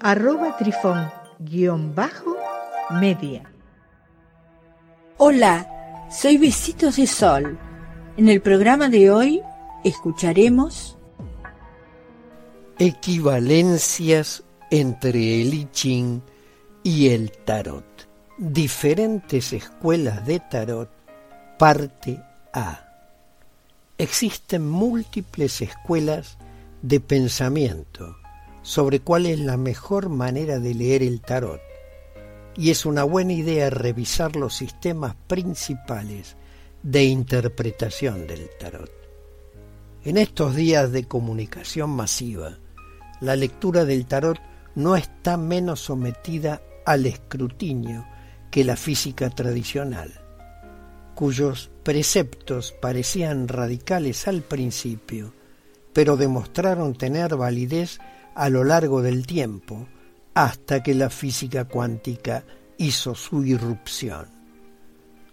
arroba trifón-media. Hola, soy Besitos de Sol. En el programa de hoy escucharemos equivalencias entre el I Ching y el Tarot. Diferentes escuelas de Tarot, parte A. Existen múltiples escuelas de pensamiento sobre cuál es la mejor manera de leer el tarot, y es una buena idea revisar los sistemas principales de interpretación del tarot. En estos días de comunicación masiva, la lectura del tarot no está menos sometida al escrutinio que la física tradicional, cuyos preceptos parecían radicales al principio, pero demostraron tener validez a lo largo del tiempo hasta que la física cuántica hizo su irrupción.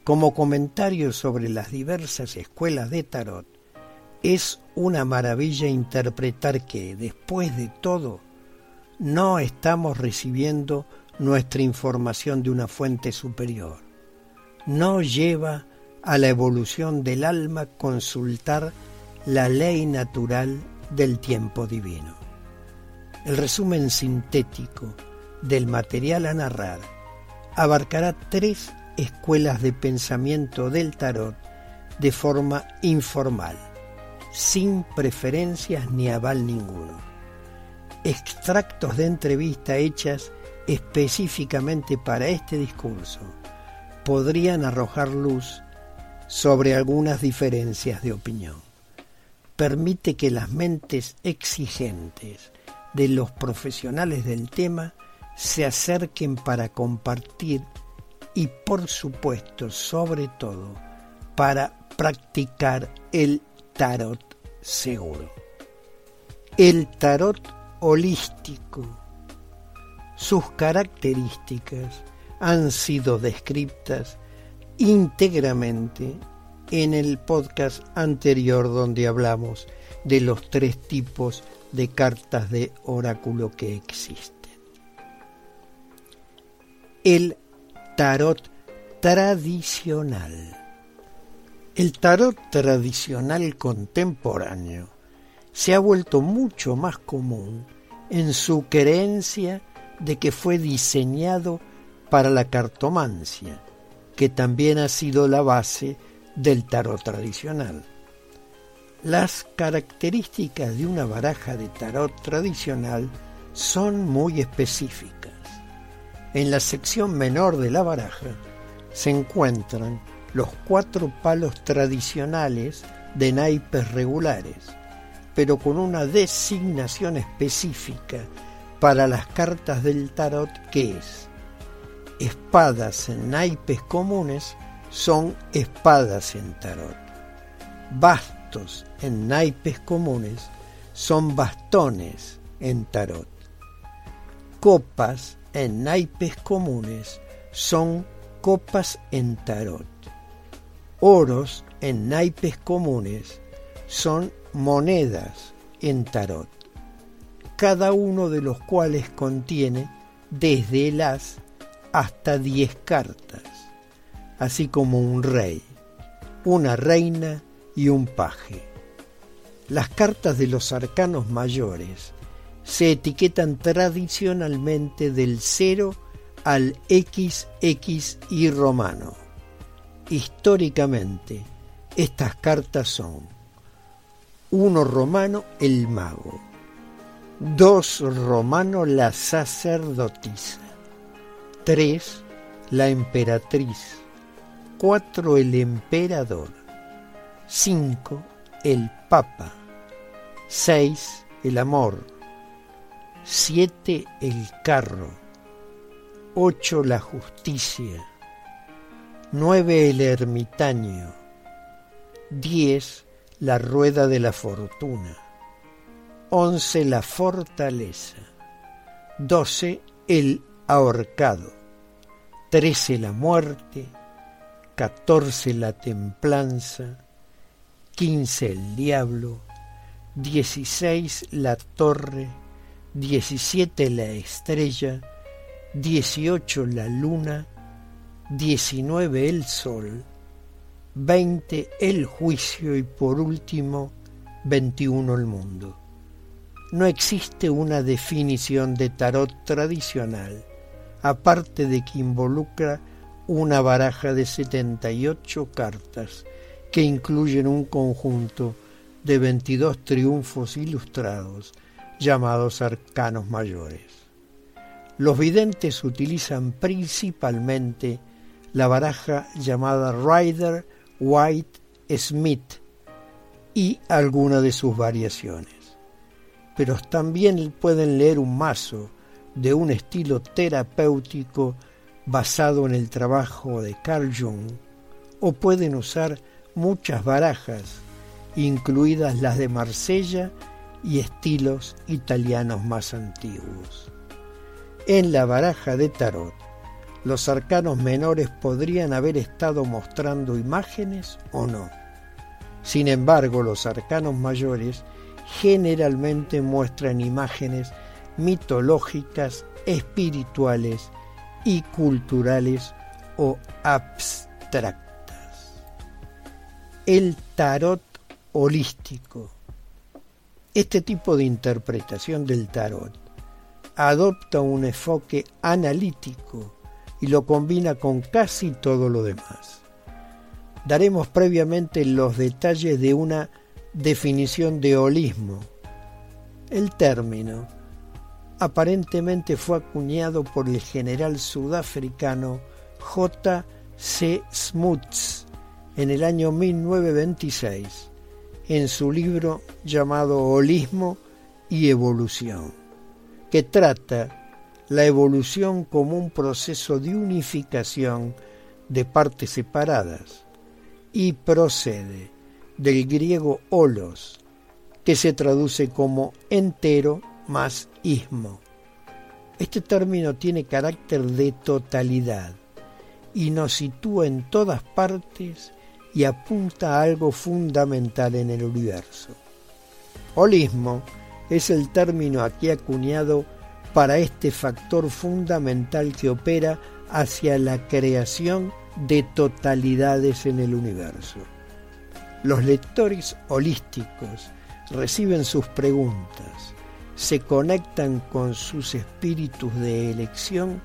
Como comentario sobre las diversas escuelas de tarot, es una maravilla interpretar que, después de todo, no estamos recibiendo nuestra información de una fuente superior. No lleva a la evolución del alma consultar la ley natural del tiempo divino. El resumen sintético del material a narrar abarcará tres escuelas de pensamiento del tarot de forma informal sin preferencias ni aval ninguno. Extractos de entrevista hechas específicamente para este discurso podrían arrojar luz sobre algunas diferencias de opinión. Permite que las mentes exigentes de los profesionales del tema se acerquen para compartir y por supuesto, sobre todo, para practicar el tarot seguro. El tarot holístico. Sus características han sido descritas íntegramente en el podcast anterior donde hablamos de los tres tipos de cartas de oráculo que existen. El tarot tradicional. El tarot tradicional contemporáneo se ha vuelto mucho más común en su creencia de que fue diseñado para la cartomancia, que también ha sido la base del tarot tradicional. Las características de una baraja de tarot tradicional son muy específicas. En la sección menor de la baraja se encuentran los cuatro palos tradicionales de naipes regulares, pero con una designación específica para las cartas del tarot que es espadas en naipes comunes son espadas en tarot. En naipes comunes son bastones en tarot. Copas en naipes comunes son copas en tarot oros en naipes comunes son monedas en tarot, cada uno de los cuales contiene desde el as hasta diez cartas, así como un rey, una reina y un paje. Las cartas de los arcanos mayores se etiquetan tradicionalmente del 0 al XXI romano Históricamente, estas cartas son 1 romano el mago, 2 romano la sacerdotisa, 3 la emperatriz, 4 el emperador, 5 el papa, 6 el amor, 7 el carro, 8 la justicia, 9 el ermitaño, 10 la rueda de la fortuna, 11 la fortaleza, 12 el ahorcado, 13 la muerte, 14 la templanza, 15 el diablo, 16 la torre, 17 la estrella, 18 la luna, 19 el sol, 20 el juicio y por último 21 el mundo. No existe una definición de tarot tradicional, aparte de que involucra una baraja de 78 cartas que incluyen un conjunto de 22 triunfos ilustrados llamados arcanos mayores. Los videntes utilizan principalmente la baraja llamada Rider White Smith y alguna de sus variaciones. Pero también pueden leer un mazo de un estilo terapéutico basado en el trabajo de Carl Jung o pueden usar muchas barajas, incluidas las de Marsella y estilos italianos más antiguos. En la baraja de tarot, los arcanos menores podrían haber estado mostrando imágenes o no. Sin embargo, los arcanos mayores generalmente muestran imágenes mitológicas, espirituales y culturales o abstractas. El tarot holístico este tipo de interpretación del tarot adopta un enfoque analítico y lo combina con casi todo lo demás. Daremos previamente los detalles de una definición de holismo. El término aparentemente fue acuñado por el general sudafricano J. C. Smuts en el año 1926 en su libro llamado Holismo y Evolución, que trata la evolución como un proceso de unificación de partes separadas y procede del griego holos, que se traduce como entero más ismo. Este término tiene carácter de totalidad y nos sitúa en todas partes y apunta a algo fundamental en el universo. Holismo es el término aquí acuñado para este factor fundamental que opera hacia la creación de totalidades en el universo. Los lectores holísticos reciben sus preguntas, se conectan con sus espíritus de elección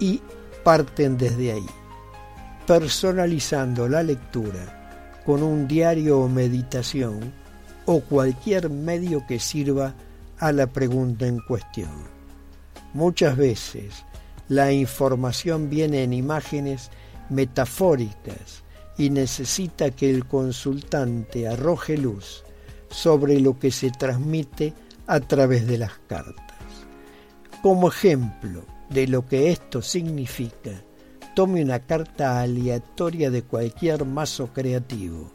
y parten desde ahí personalizando la lectura con un diario o meditación o cualquier medio que sirva a la pregunta en cuestión. Muchas veces la información viene en imágenes metafóricas y necesita que el consultante arroje luz sobre lo que se transmite a través de las cartas. Como ejemplo de lo que esto significa, tome una carta aleatoria de cualquier mazo creativo,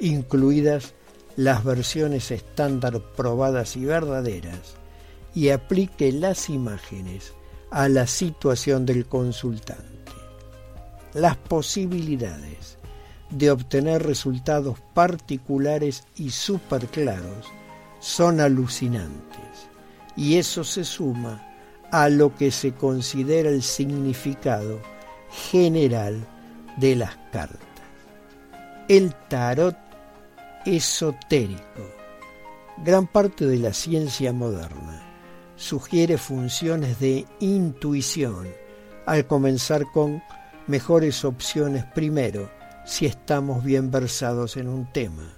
incluidas las versiones estándar probadas y verdaderas, y aplique las imágenes a la situación del consultante. Las posibilidades de obtener resultados particulares y súper claros son alucinantes, y eso se suma a lo que se considera el significado general de las cartas. El tarot esotérico. Gran parte de la ciencia moderna sugiere funciones de intuición al comenzar con mejores opciones primero si estamos bien versados en un tema.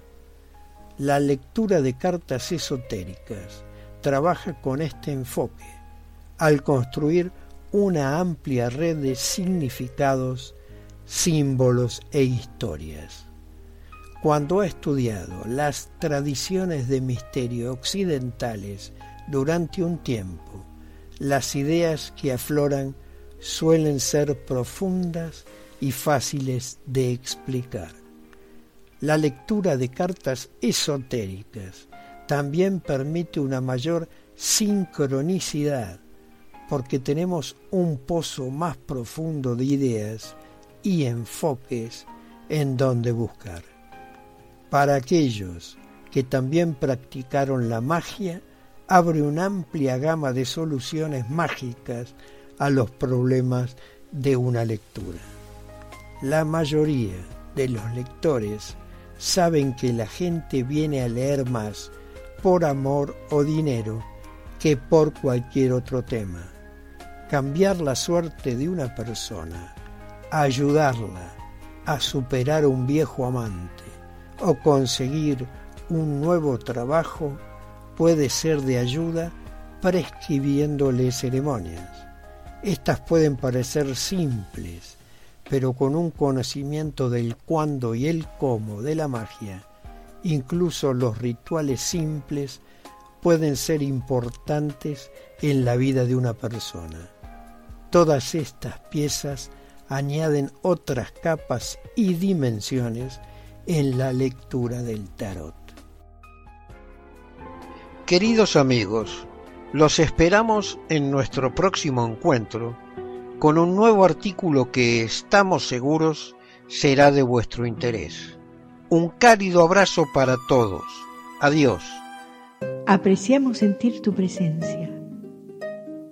La lectura de cartas esotéricas trabaja con este enfoque al construir una amplia red de significados, símbolos e historias. Cuando ha estudiado las tradiciones de misterio occidentales durante un tiempo, las ideas que afloran suelen ser profundas y fáciles de explicar. La lectura de cartas esotéricas también permite una mayor sincronicidad porque tenemos un pozo más profundo de ideas y enfoques en donde buscar. Para aquellos que también practicaron la magia, abre una amplia gama de soluciones mágicas a los problemas de una lectura. La mayoría de los lectores saben que la gente viene a leer más por amor o dinero que por cualquier otro tema. Cambiar la suerte de una persona, ayudarla a superar un viejo amante o conseguir un nuevo trabajo puede ser de ayuda prescribiéndole ceremonias. Estas pueden parecer simples, pero con un conocimiento del cuándo y el cómo de la magia, incluso los rituales simples pueden ser importantes en la vida de una persona. Todas estas piezas añaden otras capas y dimensiones en la lectura del tarot. Queridos amigos, los esperamos en nuestro próximo encuentro con un nuevo artículo que estamos seguros será de vuestro interés. Un cálido abrazo para todos. Adiós. Apreciamos sentir tu presencia.